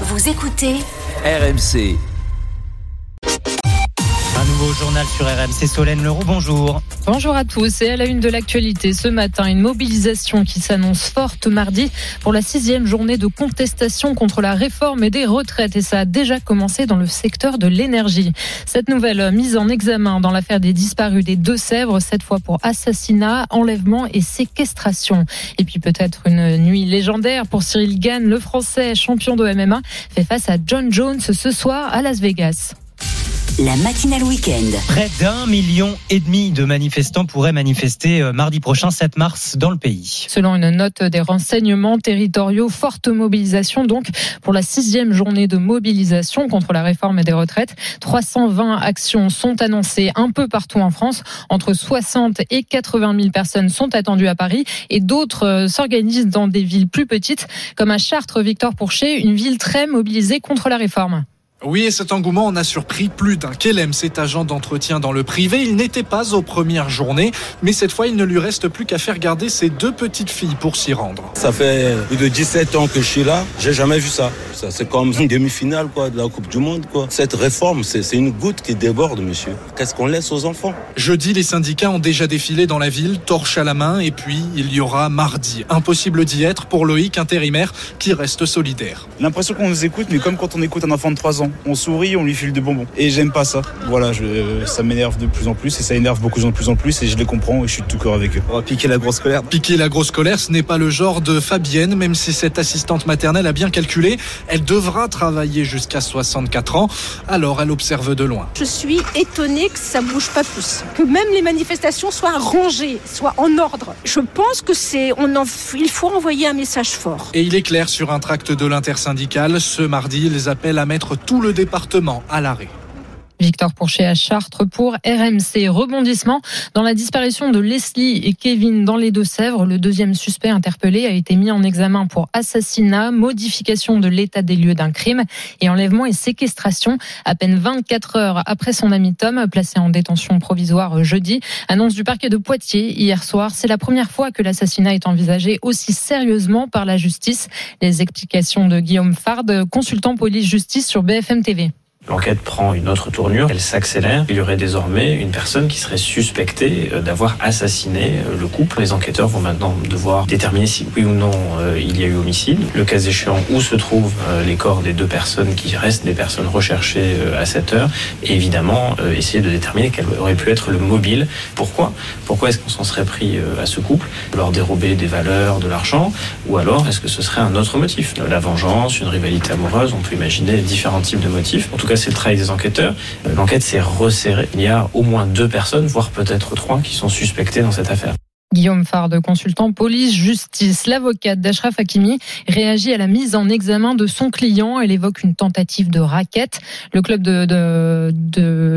Vous écoutez RMC. Nouveau journal sur RMC Solène Leroux, bonjour. Bonjour à tous et à la une de l'actualité ce matin, une mobilisation qui s'annonce forte mardi pour la sixième journée de contestation contre la réforme des retraites et ça a déjà commencé dans le secteur de l'énergie. Cette nouvelle mise en examen dans l'affaire des disparus des Deux-Sèvres, cette fois pour assassinat, enlèvement et séquestration. Et puis peut-être une nuit légendaire pour Cyril Gann, le français champion de MMA, fait face à John Jones ce soir à Las Vegas. La matinale week-end. Près d'un million et demi de manifestants pourraient manifester euh, mardi prochain, 7 mars, dans le pays. Selon une note des renseignements territoriaux, forte mobilisation donc pour la sixième journée de mobilisation contre la réforme des retraites. 320 actions sont annoncées un peu partout en France. Entre 60 et 80 000 personnes sont attendues à Paris et d'autres euh, s'organisent dans des villes plus petites comme à Chartres, Victor Pourchet, une ville très mobilisée contre la réforme. Oui, et cet engouement en a surpris plus d'un. Kelem, cet agent d'entretien dans le privé, il n'était pas aux premières journées, mais cette fois, il ne lui reste plus qu'à faire garder ses deux petites filles pour s'y rendre. Ça fait plus de 17 ans que je suis là, j'ai jamais vu ça. ça c'est comme une demi-finale quoi, de la Coupe du Monde. Quoi. Cette réforme, c'est c'est une goutte qui déborde, monsieur. Qu'est-ce qu'on laisse aux enfants? Jeudi, les syndicats ont déjà défilé dans la ville, torche à la main, et puis il y aura mardi. Impossible d'y être pour Loïc, intérimaire, qui reste solidaire. L'impression qu'on nous écoute, mais comme quand on écoute un enfant de 3 ans. On sourit, on lui file de bonbons. Et j'aime pas ça. Voilà, je, ça m'énerve de plus en plus et ça énerve beaucoup de gens de plus en plus et je les comprends et je suis de tout cœur avec eux. On va piquer la grosse colère. Piquer la grosse colère, ce n'est pas le genre de Fabienne, même si cette assistante maternelle a bien calculé. Elle devra travailler jusqu'à 64 ans, alors elle observe de loin. Je suis étonnée que ça bouge pas plus, que même les manifestations soient rangées, soient en ordre. Je pense que c'est, on en, il faut envoyer un message fort. Et il est clair sur un tract de l'intersyndicale, ce mardi, ils appellent à mettre tout le département à l'arrêt. Victor Pourchet à Chartres pour RMC. Rebondissement dans la disparition de Leslie et Kevin dans les Deux-Sèvres. Le deuxième suspect interpellé a été mis en examen pour assassinat, modification de l'état des lieux d'un crime et enlèvement et séquestration. À peine 24 heures après son ami Tom, placé en détention provisoire jeudi, annonce du parquet de Poitiers hier soir. C'est la première fois que l'assassinat est envisagé aussi sérieusement par la justice. Les explications de Guillaume Fard, consultant police-justice sur BFM TV. L'enquête prend une autre tournure, elle s'accélère. Il y aurait désormais une personne qui serait suspectée euh, d'avoir assassiné euh, le couple. Les enquêteurs vont maintenant devoir déterminer si oui ou non euh, il y a eu homicide. Le cas échéant, où se trouvent les corps des deux personnes qui restent des personnes recherchées à cette heure. Et évidemment, essayer de déterminer quel aurait pu être le mobile. Pourquoi? Pourquoi est-ce qu'on s'en serait pris à ce couple? Leur dérober des valeurs, de l'argent? Ou alors est-ce que ce serait un autre motif? La vengeance, une rivalité amoureuse, on peut imaginer différents types de motifs. En tout cas, c'est le travail des enquêteurs. L'enquête s'est resserrée. Il y a au moins deux personnes, voire peut-être trois, qui sont suspectées dans cette affaire. Guillaume Fard, consultant police-justice. L'avocate d'Ashraf Hakimi réagit à la mise en examen de son client. Elle évoque une tentative de raquette. Le club de,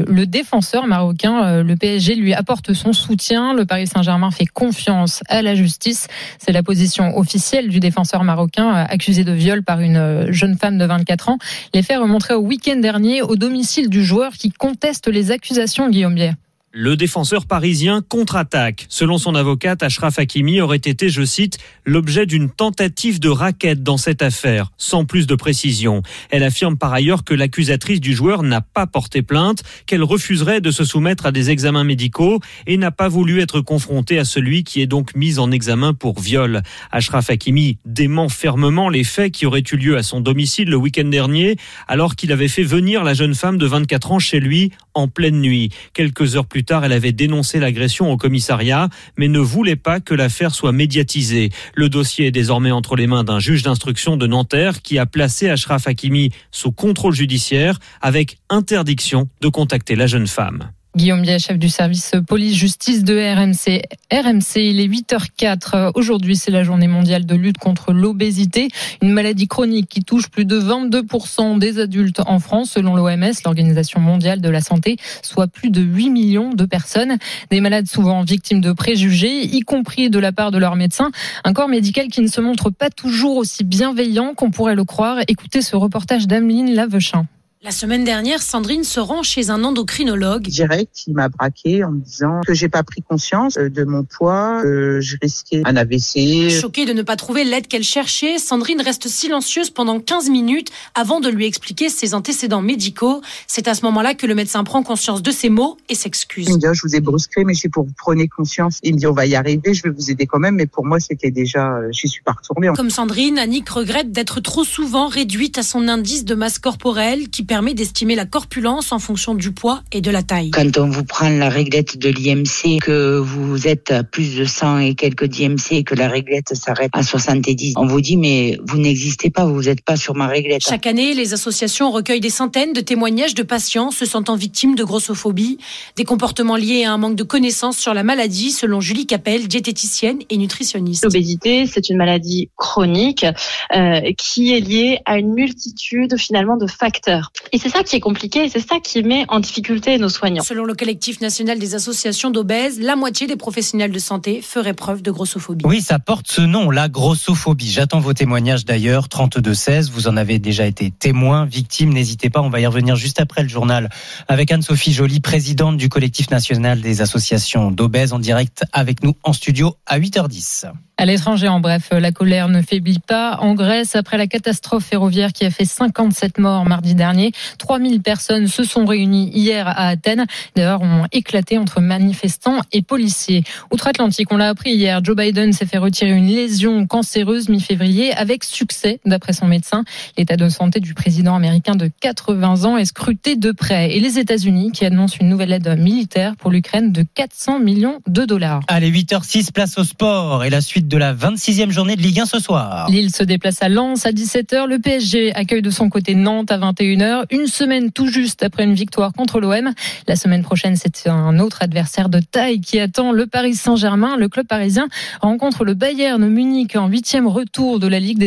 le défenseur marocain, euh, le PSG, lui apporte son soutien. Le Paris Saint-Germain fait confiance à la justice. C'est la position officielle du défenseur marocain euh, accusé de viol par une euh, jeune femme de 24 ans. Les faits remontraient au week-end dernier au domicile du joueur qui conteste les accusations, Guillaume Bière. Le défenseur parisien contre-attaque. Selon son avocate, Ashraf Hakimi aurait été, je cite, l'objet d'une tentative de raquette dans cette affaire, sans plus de précision. Elle affirme par ailleurs que l'accusatrice du joueur n'a pas porté plainte, qu'elle refuserait de se soumettre à des examens médicaux et n'a pas voulu être confrontée à celui qui est donc mis en examen pour viol. Ashraf Hakimi dément fermement les faits qui auraient eu lieu à son domicile le week-end dernier, alors qu'il avait fait venir la jeune femme de 24 ans chez lui en pleine nuit. Quelques heures plus tard, elle avait dénoncé l'agression au commissariat, mais ne voulait pas que l'affaire soit médiatisée. Le dossier est désormais entre les mains d'un juge d'instruction de Nanterre qui a placé Ashraf Hakimi sous contrôle judiciaire avec interdiction de contacter la jeune femme. Guillaume Biet, chef du service police-justice de RMC. RMC, il est 8h04. Aujourd'hui, c'est la journée mondiale de lutte contre l'obésité, une maladie chronique qui touche plus de 22% des adultes en France, selon l'OMS, l'Organisation mondiale de la santé, soit plus de 8 millions de personnes. Des malades souvent victimes de préjugés, y compris de la part de leurs médecins. Un corps médical qui ne se montre pas toujours aussi bienveillant qu'on pourrait le croire. Écoutez ce reportage d'Ameline Lavechin. La semaine dernière, Sandrine se rend chez un endocrinologue. Direct, il m'a braqué en me disant que j'ai pas pris conscience euh, de mon poids, que je risquais un AVC. Choquée de ne pas trouver l'aide qu'elle cherchait, Sandrine reste silencieuse pendant 15 minutes avant de lui expliquer ses antécédents médicaux. C'est à ce moment-là que le médecin prend conscience de ses mots et s'excuse. Il me dit, oh, je vous ai brusqué, mais c'est pour vous preniez conscience. Il me dit, on va y arriver, je vais vous aider quand même, mais pour moi, c'était déjà, euh, je suis pas retournée. Comme Sandrine, Annick regrette d'être trop souvent réduite à son indice de masse corporelle qui permet d'estimer la corpulence en fonction du poids et de la taille. Quand on vous prend la réglette de l'IMC, que vous êtes à plus de 100 et quelques d'IMC et que la réglette s'arrête à 70, on vous dit mais vous n'existez pas, vous n'êtes pas sur ma réglette. Chaque année, les associations recueillent des centaines de témoignages de patients se sentant victimes de grossophobie, des comportements liés à un manque de connaissances sur la maladie, selon Julie Capel, diététicienne et nutritionniste. L'obésité, c'est une maladie chronique euh, qui est liée à une multitude finalement de facteurs. Et c'est ça qui est compliqué et c'est ça qui met en difficulté nos soignants. Selon le collectif national des associations d'obèses, la moitié des professionnels de santé feraient preuve de grossophobie. Oui, ça porte ce nom, la grossophobie. J'attends vos témoignages d'ailleurs, 32-16. Vous en avez déjà été témoin, victime. N'hésitez pas, on va y revenir juste après le journal avec Anne-Sophie Joly, présidente du collectif national des associations d'obèses, en direct avec nous en studio à 8h10. À l'étranger, en bref, la colère ne faiblit pas. En Grèce, après la catastrophe ferroviaire qui a fait 57 morts mardi dernier, 3000 personnes se sont réunies hier à Athènes. D'ailleurs, ont éclaté entre manifestants et policiers. Outre-Atlantique, on l'a appris hier, Joe Biden s'est fait retirer une lésion cancéreuse mi-février avec succès, d'après son médecin. L'état de santé du président américain de 80 ans est scruté de près. Et les États-Unis qui annoncent une nouvelle aide militaire pour l'Ukraine de 400 millions de dollars. Allez, 8h06, place au sport et la suite de la 26e journée de Ligue 1 ce soir. Lille se déplace à Lens à 17h. Le PSG accueille de son côté Nantes à 21h. Une semaine tout juste après une victoire contre l'OM. La semaine prochaine, c'est un autre adversaire de taille qui attend le Paris Saint-Germain. Le club parisien rencontre le Bayern Munich en huitième retour de la Ligue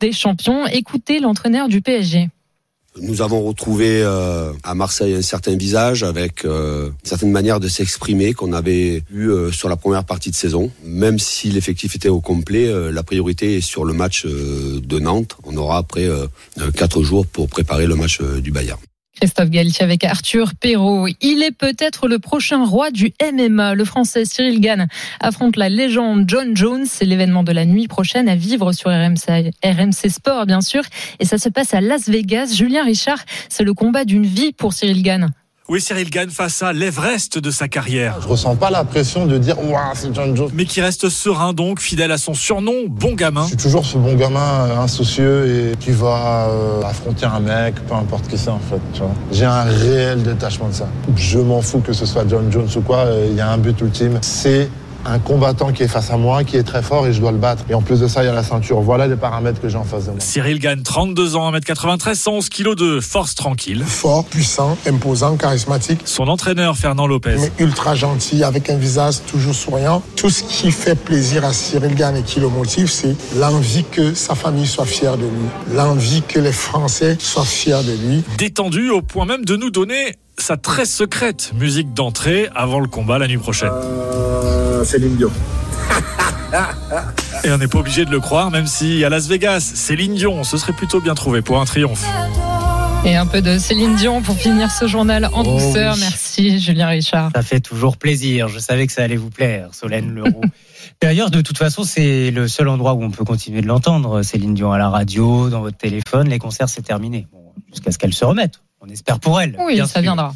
des Champions. Écoutez l'entraîneur du PSG. Nous avons retrouvé euh, à Marseille un certain visage avec euh, une certaine manière de s'exprimer qu'on avait eu euh, sur la première partie de saison. Même si l'effectif était au complet, la priorité est sur le match de Nantes. On aura après quatre jours pour préparer le match du Bayern. Christophe Galtier avec Arthur Perrault. Il est peut-être le prochain roi du MMA. Le français Cyril Gann affronte la légende John Jones. C'est l'événement de la nuit prochaine à vivre sur RMC, Sport, bien sûr. Et ça se passe à Las Vegas. Julien Richard, c'est le combat d'une vie pour Cyril Gann. Oui, Cyril gagne face à l'Everest de sa carrière. Je ressens pas la pression de dire Waouh, c'est John Jones. Mais qui reste serein donc, fidèle à son surnom, bon gamin. Je suis toujours ce bon gamin euh, insoucieux et qui va euh, affronter un mec, peu importe qui c'est en fait. J'ai un réel détachement de ça. Je m'en fous que ce soit John Jones ou quoi. Euh, il y a un but ultime, c'est un combattant qui est face à moi, qui est très fort et je dois le battre. Et en plus de ça, il y a la ceinture. Voilà les paramètres que j'ai en face de moi. Cyril gagne 32 ans, 1m93, 111 kg de force tranquille. Fort, puissant, imposant, charismatique. Son entraîneur, Fernand Lopez. Mais ultra gentil, avec un visage toujours souriant. Tout ce qui fait plaisir à Cyril Gann et qui le motive, c'est l'envie que sa famille soit fière de lui. L'envie que les Français soient fiers de lui. Détendu au point même de nous donner sa très secrète musique d'entrée avant le combat la nuit prochaine. Euh, Céline Dion. Et on n'est pas obligé de le croire, même si à Las Vegas, Céline Dion, ce serait plutôt bien trouvé pour un triomphe. Et un peu de Céline Dion pour finir ce journal en Oh douceur. oui. Merci Julien Richard. Ça fait toujours plaisir. Je savais que ça allait vous plaire, Solène Leroux. D'ailleurs, de toute façon, c'est le seul endroit où on peut continuer de l'entendre. Céline Dion à la radio, dans votre téléphone. Les concerts, c'est terminé. Bon, Jusqu'à ce qu'elle se remette. On espère pour elle. Oui, bien ça sûr. viendra.